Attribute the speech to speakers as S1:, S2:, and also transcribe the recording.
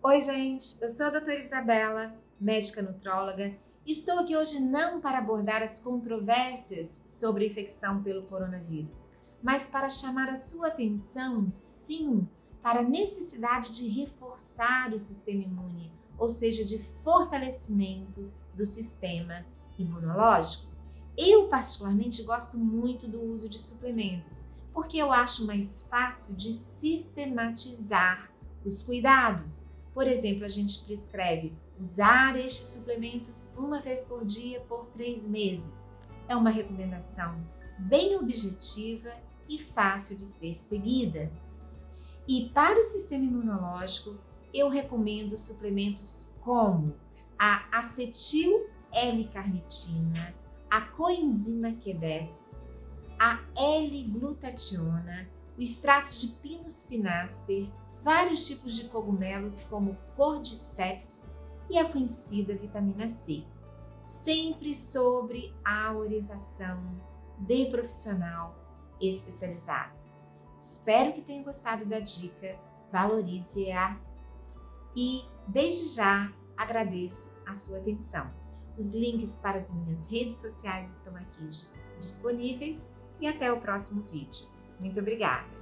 S1: Oi, gente, eu sou a doutora Isabela, médica nutróloga. Estou aqui hoje não para abordar as controvérsias sobre a infecção pelo coronavírus, mas para chamar a sua atenção, sim, para a necessidade de reforçar o sistema imune, ou seja, de fortalecimento do sistema imunológico. Eu, particularmente, gosto muito do uso de suplementos, porque eu acho mais fácil de sistematizar os cuidados. Por exemplo, a gente prescreve usar estes suplementos uma vez por dia por três meses. É uma recomendação bem objetiva e fácil de ser seguida. E para o sistema imunológico, eu recomendo suplementos como a acetil L-carnitina, a coenzima Q10, a L-glutationa, o extrato de Pinus pinaster, vários tipos de cogumelos como cordyceps e a conhecida vitamina C, sempre sobre a orientação de profissional especializado. Espero que tenha gostado da dica, valorize-a e desde já agradeço a sua atenção. Os links para as minhas redes sociais estão aqui disponíveis e até o próximo vídeo. Muito obrigada!